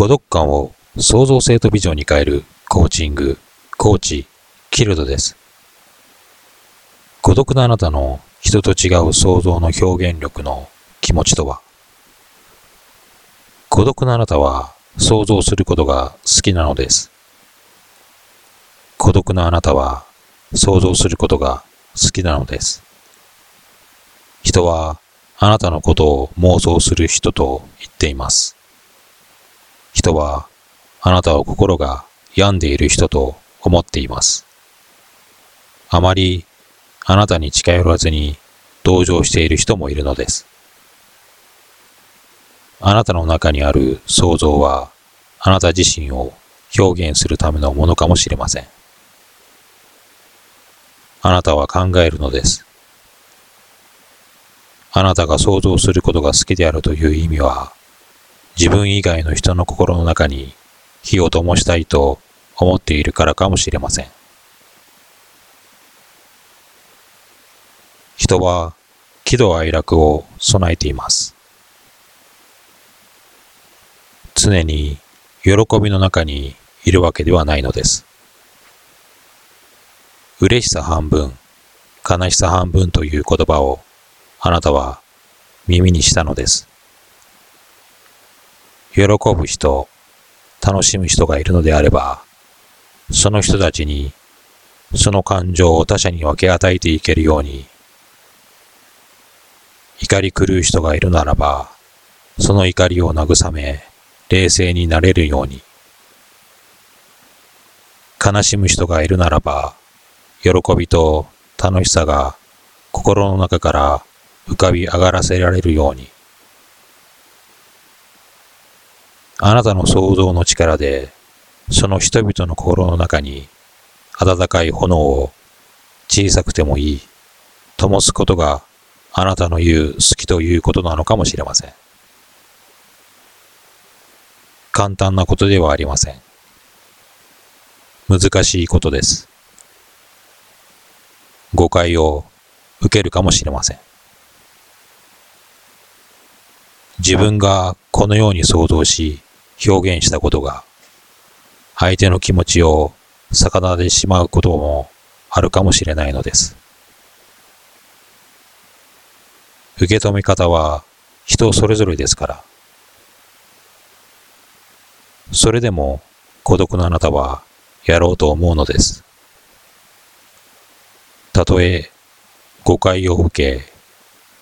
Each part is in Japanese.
孤独感を創造性とビジョンに変えるコーチング、コーチ、キルドです。孤独なあなたの人と違う想像の表現力の気持ちとは？孤独なあなたは想像することが好きなのです。孤独なあなたは想像することが好きなのです。人はあなたのことを妄想する人と言っています。人はあなたを心が病んでいる人と思っています。あまりあなたに近寄らずに同情している人もいるのです。あなたの中にある想像はあなた自身を表現するためのものかもしれません。あなたは考えるのです。あなたが想像することが好きであるという意味は、自分以外の人の心の中に火を灯したいと思っているからかもしれません。人は喜怒哀楽を備えています。常に喜びの中にいるわけではないのです。嬉しさ半分、悲しさ半分という言葉をあなたは耳にしたのです。喜ぶ人、楽しむ人がいるのであれば、その人たちにその感情を他者に分け与えていけるように、怒り狂う人がいるならば、その怒りを慰め、冷静になれるように、悲しむ人がいるならば、喜びと楽しさが心の中から浮かび上がらせられるように、あなたの想像の力で、その人々の心の中に温かい炎を小さくてもいい、灯すことがあなたの言う好きということなのかもしれません。簡単なことではありません。難しいことです。誤解を受けるかもしれません。自分がこのように想像し表現したことが相手の気持ちを逆なでしまうこともあるかもしれないのです。受け止め方は人それぞれですから。それでも孤独なあなたはやろうと思うのです。たとえ誤解を受け、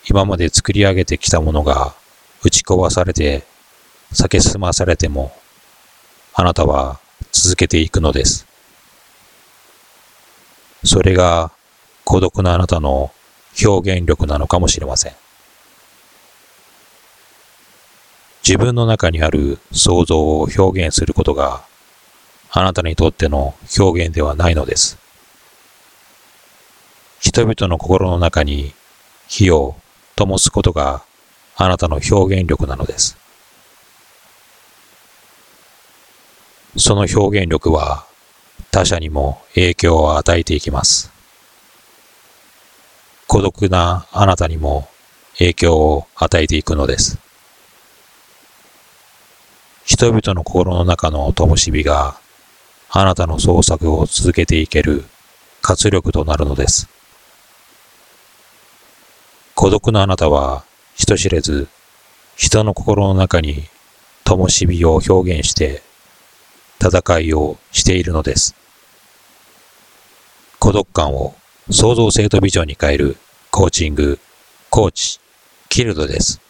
今まで作り上げてきたものが打ち壊されて避け進まされても、あなたは続けていくのです。それが孤独なあなたの表現力なのかもしれません。自分の中にある想像を表現することがあなたにとっての表現ではないのです。人々の心の中に火を灯すことがあなたの表現力なのです。その表現力は他者にも影響を与えていきます。孤独なあなたにも影響を与えていくのです。人々の心の中の灯火があなたの創作を続けていける活力となるのです。孤独なあなたは人知れず人の心の中に灯火を表現して戦いをしているのです。孤独感を創造性とビジョンに変えるコーチング、コーチ、キルドです。